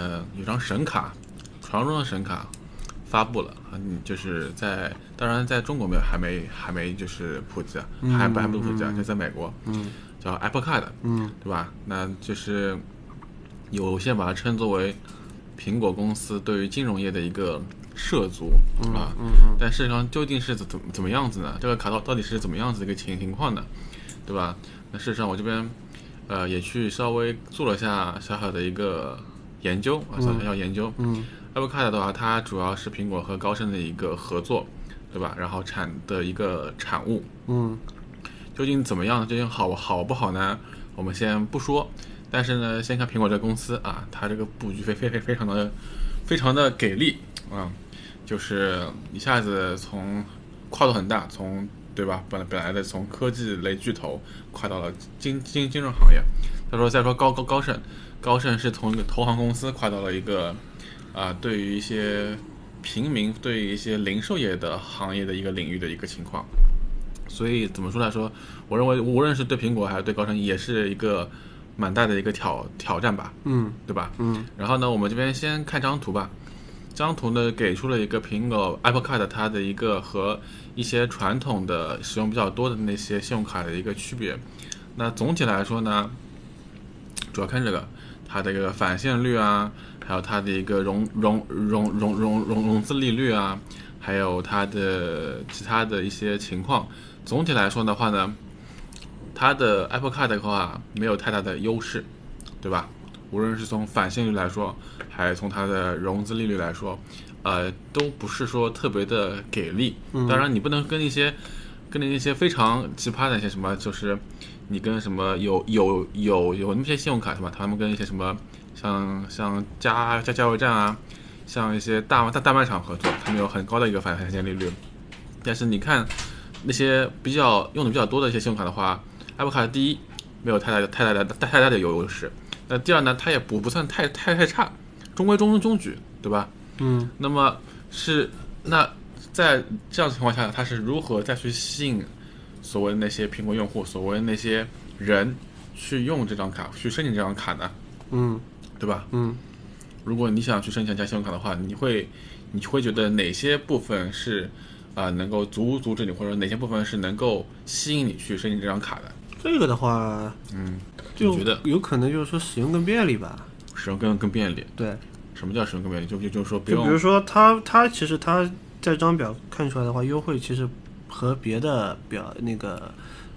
呃，有张神卡，传说中的神卡发布了，嗯，就是在，当然在中国没有，还没，还没就是普及，还不还不普及，就在美国，嗯，叫 Apple Card，嗯，对吧？那就是有些把它称作为苹果公司对于金融业的一个涉足啊，嗯嗯但事实上究竟是怎怎怎么样子呢？这个卡到到底是怎么样子的一个情情况呢？对吧？那事实上我这边呃也去稍微做了下小小的一个研究啊，小要研究。嗯 Apple Card 的话，它主要是苹果和高盛的一个合作，对吧？然后产的一个产物，嗯究竟怎么样？究竟好好不好呢？我们先不说，但是呢，先看苹果这个公司啊，它这个布局非非非非常的非常的给力啊，就是一下子从跨度很大，从对吧？本来本来的从科技类巨头跨到了金金金融行业。再说再说高高高盛，高盛是从一个投行公司跨到了一个啊、对于一些平民，对于一些零售业的行业的一个领域的一个情况。所以怎么说来说，我认为无论是对苹果还是对高盛，也是一个蛮大的一个挑挑战吧，嗯对吧？嗯然后呢，我们这边先看张图吧。这张图呢，给出了一个苹果 Apple Card 它的一个和一些传统的使用比较多的那些信用卡的一个区别。那总体来说呢，主要看这个它的一个返现率啊，还有它的一个融融融融融融融资利率啊，还有它的其他的一些情况。总体来说的话呢，它的 Apple Card 的话没有太大的优势，对吧？无论是从返现率来说，还是从它的融资利率来说，呃，都不是说特别的给力。当然，你不能跟一些跟那些非常奇葩的一些什么，就是你跟什么有有有有那些信用卡是吧？他们跟一些什么像像加加加油站啊，像一些大大大卖场合作，他们有很高的一个返返现利率。但是你看那些比较用的比较多的一些信用卡的话，Apple 卡第一没有太大的太大的太大的优势，那第二呢，它也不不算太太太差，中规中中矩，对吧？嗯那么是那在这样的情况下，它是如何再去吸引所谓的那些苹果用户，所谓的那些人去用这张卡，去申请这张卡呢？嗯对吧？嗯如果你想去申请加信用卡的话，你会你会觉得哪些部分是啊、能够阻阻止你，或者哪些部分是能够吸引你去申请这张卡的？这个的话，嗯，就觉得有可能就是说使用更便利吧。使用更更便利？对，什么叫使用更便利？就就就是说不就比如说它它其实它在这张表看出来的话，优惠其实和别的表那个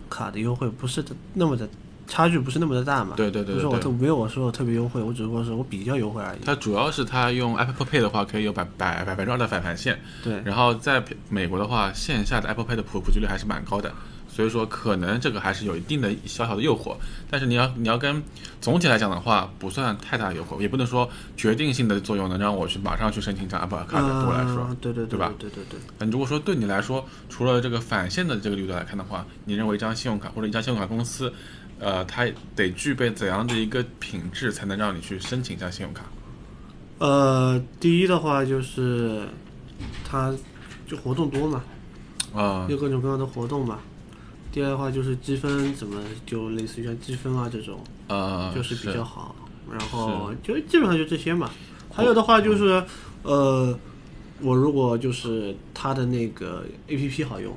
卡的优惠不是那么的差距不是那么的大嘛。对对对不是我对对。特没有我说的特别优惠，我只不过是我比较优惠而已。它主要是它用 Apple Pay 的话，可以有百百百分之二的返返现，对，然后在美国的话，线下的 Apple Pay 的普普及率还是蛮高的，所以说可能这个还是有一定的小小的诱惑。但是你要你要跟总体来讲的话，不算太大的诱惑，也不能说决定性的作用能让我去马上去申请一张 Apple Card 对我来说。嗯对对对吧对对对对。那如果说对你来说，除了这个返现的这个力度来看的话，你认为一张信用卡或者一家信用卡公司，呃，它得具备怎样的一个品质，才能让你去申请一张信用卡？呃，第一的话就是它就活动多嘛，啊、有各种各样的活动嘛。第二的话就是积分怎么就类似于像积分啊这种，呃，就是比较好。然后就基本上就这些嘛。还有的话嗯就是，呃，我如果就是它的那个 A P P 好用，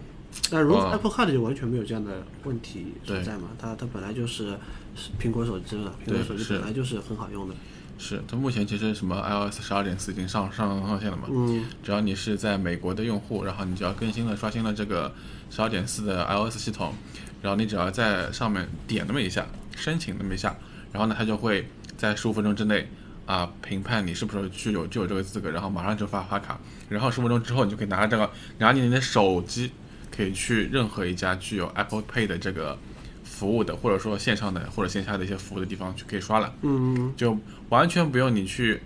但如果啊 Apple Card 就完全没有这样的问题存在嘛。它它本来就是是苹果手机嘛，苹果对手机本来就是很好用的。是，它目前其实什么 iOS 十二点四已经上上上线了嘛？嗯只要你是在美国的用户，然后你只要更新了刷新了这个十二点四的 iOS 系统，然后你只要在上面点那么一下，申请那么一下，然后呢，它就会在十五分钟之内啊评判你是不是具有具有这个资格，然后马上就发发卡，然后十分钟之后你就可以拿着这个拿着你的手机，可以去任何一家具有 Apple Pay 的这个服务的，或者说线上的或者线下的一些服务的地方去可以刷了，嗯，就完全不用你去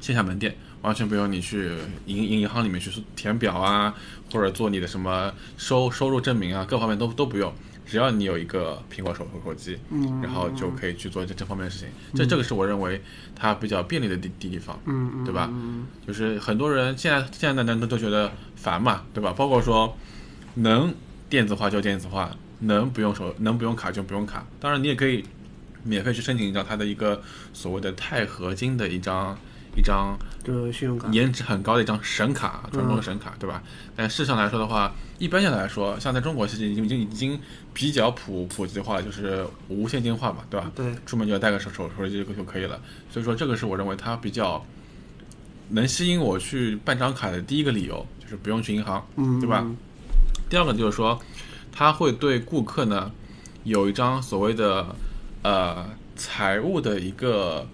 线下门店，完全不用你去银银银行里面去填表啊，或者做你的什么收收入证明啊，各方面都都不用。只要你有一个苹果手手机，嗯然后就可以去做这这方面的事情。这这个是我认为它比较便利的地地地方，嗯嗯，对吧？嗯就是很多人现在现在的人都都觉得烦嘛，对吧？包括说能电子化就电子化，能不用手能不用卡就不用卡。当然，你也可以免费去申请一张它的一个所谓的钛合金的一张一张就是信用卡，颜值很高的一张神卡，传统的神卡，对吧？但事实上来说的话，一般性来说，像在中国其实已经已经已经比较普普及化了，就是无现金化嘛，对吧？对，出门就要带个手手手机就就可以了。所以说，这个是我认为它比较能吸引我去办张卡的第一个理由，就是不用去银行，嗯，对吧？嗯？第二个就是说，它会对顾客呢有一张所谓的呃财务的一个，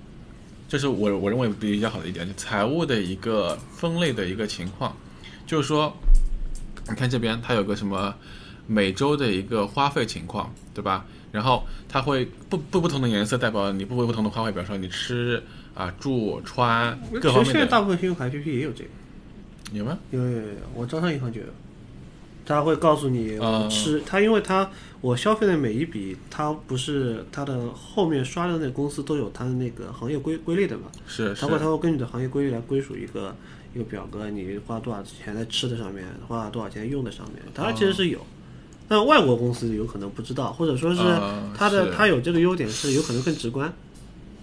这是我我认为比较好的一点，就财务的一个分类的一个情况，就是说，你看这边它有个什么每周的一个花费情况，对吧？然后它会不不不同的颜色代表你不不同的花费，比如说你吃啊、住、穿各方其实现在面，大部分信用卡 APP 也有这个，有吗？有有有有，我招商银行就有，他会告诉你我嗯吃，他因为他我消费的每一笔，他不是他的后面刷的那公司都有他的那个行业归归类的嘛，是是。它会他会根据你的行业规律来归属一个一个表格，你花多少钱在吃的上面，花多少钱用的上面，当然其实是有。但外国公司有可能不知道，或者说是嗯它的是。它有这个优点是有可能更直观，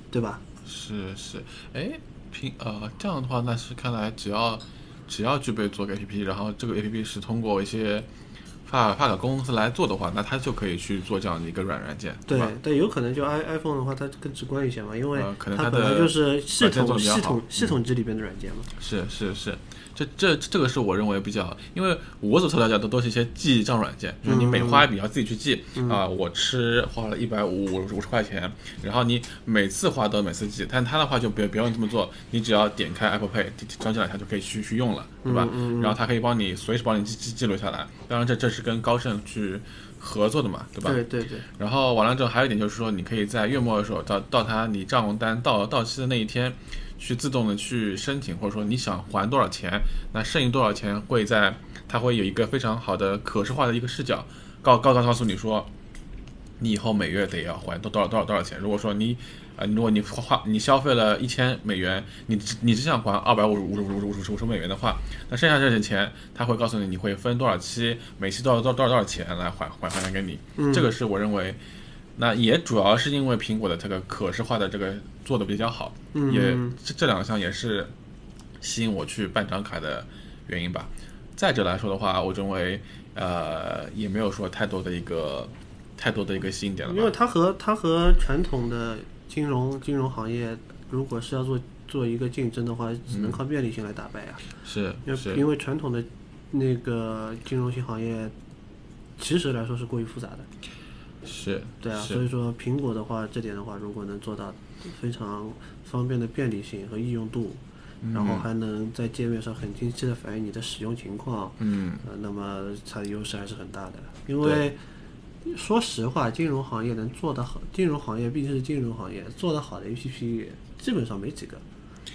对吧？是是，哎，平呃这样的话，那是看来只要只要具备做个 APP，然后这个 APP 是通过一些发发卡公司来做的话，那他就可以去做这样的一个软软件，对吧？，但有可能就 i iPhone 的话，它更直观一些嘛，因为呃可能它本来就是系统系统系统机里边的软件嘛。是是是，这这这个是我认为比较，因为我所了解的都是一些记账软件，就是你每花一笔要自己去记啊、我吃花了一百五五五十块钱，然后你每次花都每次记，但它的话就别不用这么做，你只要点开 Apple Pay，装进来它就可以去去用了，对吧？然后它可以帮你随时帮你记记记录下来，当然这这是跟高盛去合作的嘛，对吧？对对对，然后完了之后，还有一点就是说，你可以在月末的时候，到到他你账务单到到期的那一天，去自动的去申请，或者说你想还多少钱，那剩余多少钱会在它会有一个非常好的可视化的一个视角，告告告告诉你说，你以后每月得要还多多少多少多少钱。如果说你呃，如果你花你消费了一千美元，你只你只想还二百五十五十五十五十美元的话，那剩下这些钱，他会告诉你你会分多少期，每期多少多少多少多少钱来还还还给你。这个是我认为，那也主要是因为苹果的这个可视化的这个做的比较好，嗯也这这两项也是吸引我去办张卡的原因吧。再者来说的话，我认为呃也没有说太多的一个太多的一个吸引点了吧。因为它和它和传统的金融金融行业，如果是要做做一个竞争的话，只能靠便利性来打败啊。是因为因为传统的那个金融性行业，其实来说是过于复杂的。是，对啊，所以说苹果的话，这点的话，如果能做到非常方便的便利性和易用度，然后还能在界面上很清晰的反映你的使用情况，嗯呃，那么它的优势还是很大的。因为说实话，金融行业能做得好，金融行业毕竟是金融行业，做得好的 APP 基本上没几个，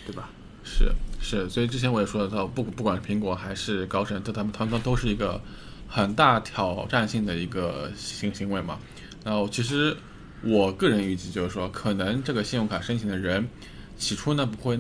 对吧？是是，所以之前我也说了到，不不管是苹果还是高盛，这他们他们都是一个很大挑战性的一个行行为嘛。然后其实我个人预计就是说，可能这个信用卡申请的人起初呢不会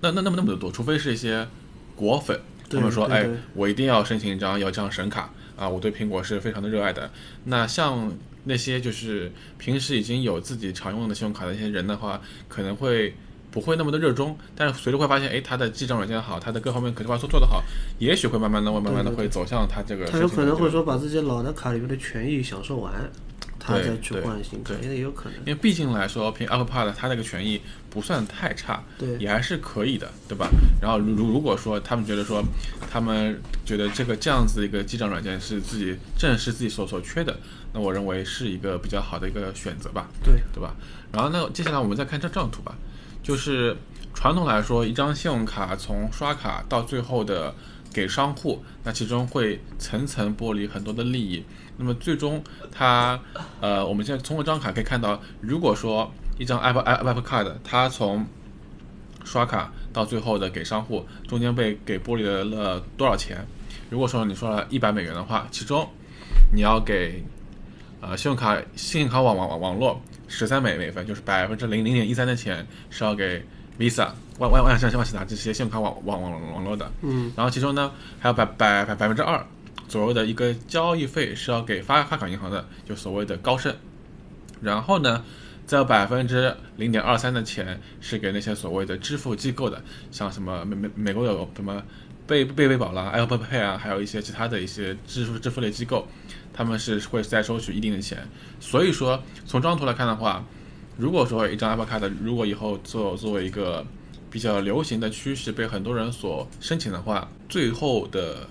那那那么那么的多，除非是一些果粉，他对们说，哎我一定要申请一张要这样神卡啊，我对苹果是非常的热爱的。那像那些就是平时已经有自己常用的信用卡的一些人的话，可能会不会那么的热衷，但是随着会发现，哎，它的记账软件好，它的各方面可视化书做得好，也许会慢慢的、慢慢的会走向它这个他有可能会说把自己老的卡里面的权益享受完，他对再去对换新卡，也有可能。因为毕竟来说，凭 Pad 它那个权益不算太差，对也还是可以的，对吧？然后如如如果说他们觉得说，他们觉得这个这样子一个记账软件是自己正是自己所所缺的，那我认为是一个比较好的一个选择吧，对，对吧？然后那，接下来我们再看这张图吧，就是传统来说，一张信用卡从刷卡到最后的给商户，那其中会层层剥离很多的利益。那么最终，它呃，我们现在通过这张卡可以看到，如果说一张 Apple Apple Card，它从刷卡到最后的给商户，中间被给剥离了多少钱？如果说你说了一百美元的话，其中你要给呃信用卡信用卡网网网络十三美美分，就是百分之零零点一三的钱是要给 Visa 万万万万事达这些信用卡网网网网络的，嗯，然后其中呢还有百百百百分之二左右的一个交易费是要给发发卡银行的，就所谓的高盛，然后呢再有百分之零点二三的钱是给那些所谓的支付机构的，像什么美美美国有什么贝贝贝宝啦、Apple Pay 啊，还有一些其他的一些支付支付类机构，他们是会再收取一定的钱，所以说从这张图来看的话。如果说一张 Apple Card 如果以后作作为一个比较流行的趋势被很多人所申请的话，最后的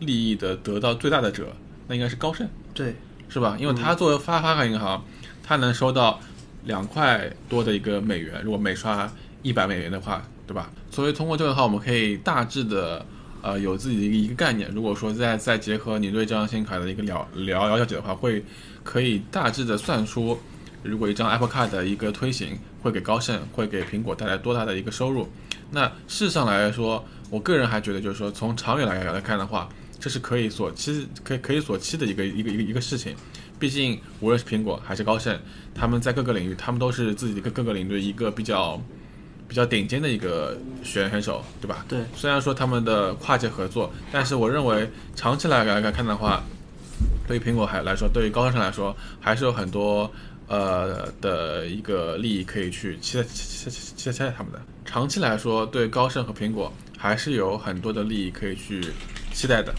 利益的得到最大的者，那应该是高盛，对，是吧？因为他作为发发卡银行，他能收到两块多的一个美元，如果每刷一百美元的话，对吧？所以通过这个的话，我们可以大致的呃有自己的一个一个概念。如果说再再结合你对这张信用卡的一个了了了解的话，会可以大致的算出。如果一张 Apple Card 的一个推行会给高盛、会给苹果带来多大的一个收入？那事实上来说，我个人还觉得，就是说从长远来来看的话，这是可以所期、可以可以所期的一个一个一个一个事情。毕竟无论是苹果还是高盛，他们在各个领域，他们都是自己各各个领域一个比较比较顶尖的一个选选手，对吧？对。虽然说他们的跨界合作，但是我认为长期来来来看的话，对于苹果还来说，对于高盛来说，还是有很多。呃的一个利益可以去期待期待期待他们的，长期来说对高盛和苹果还是有很多的利益可以去期待的。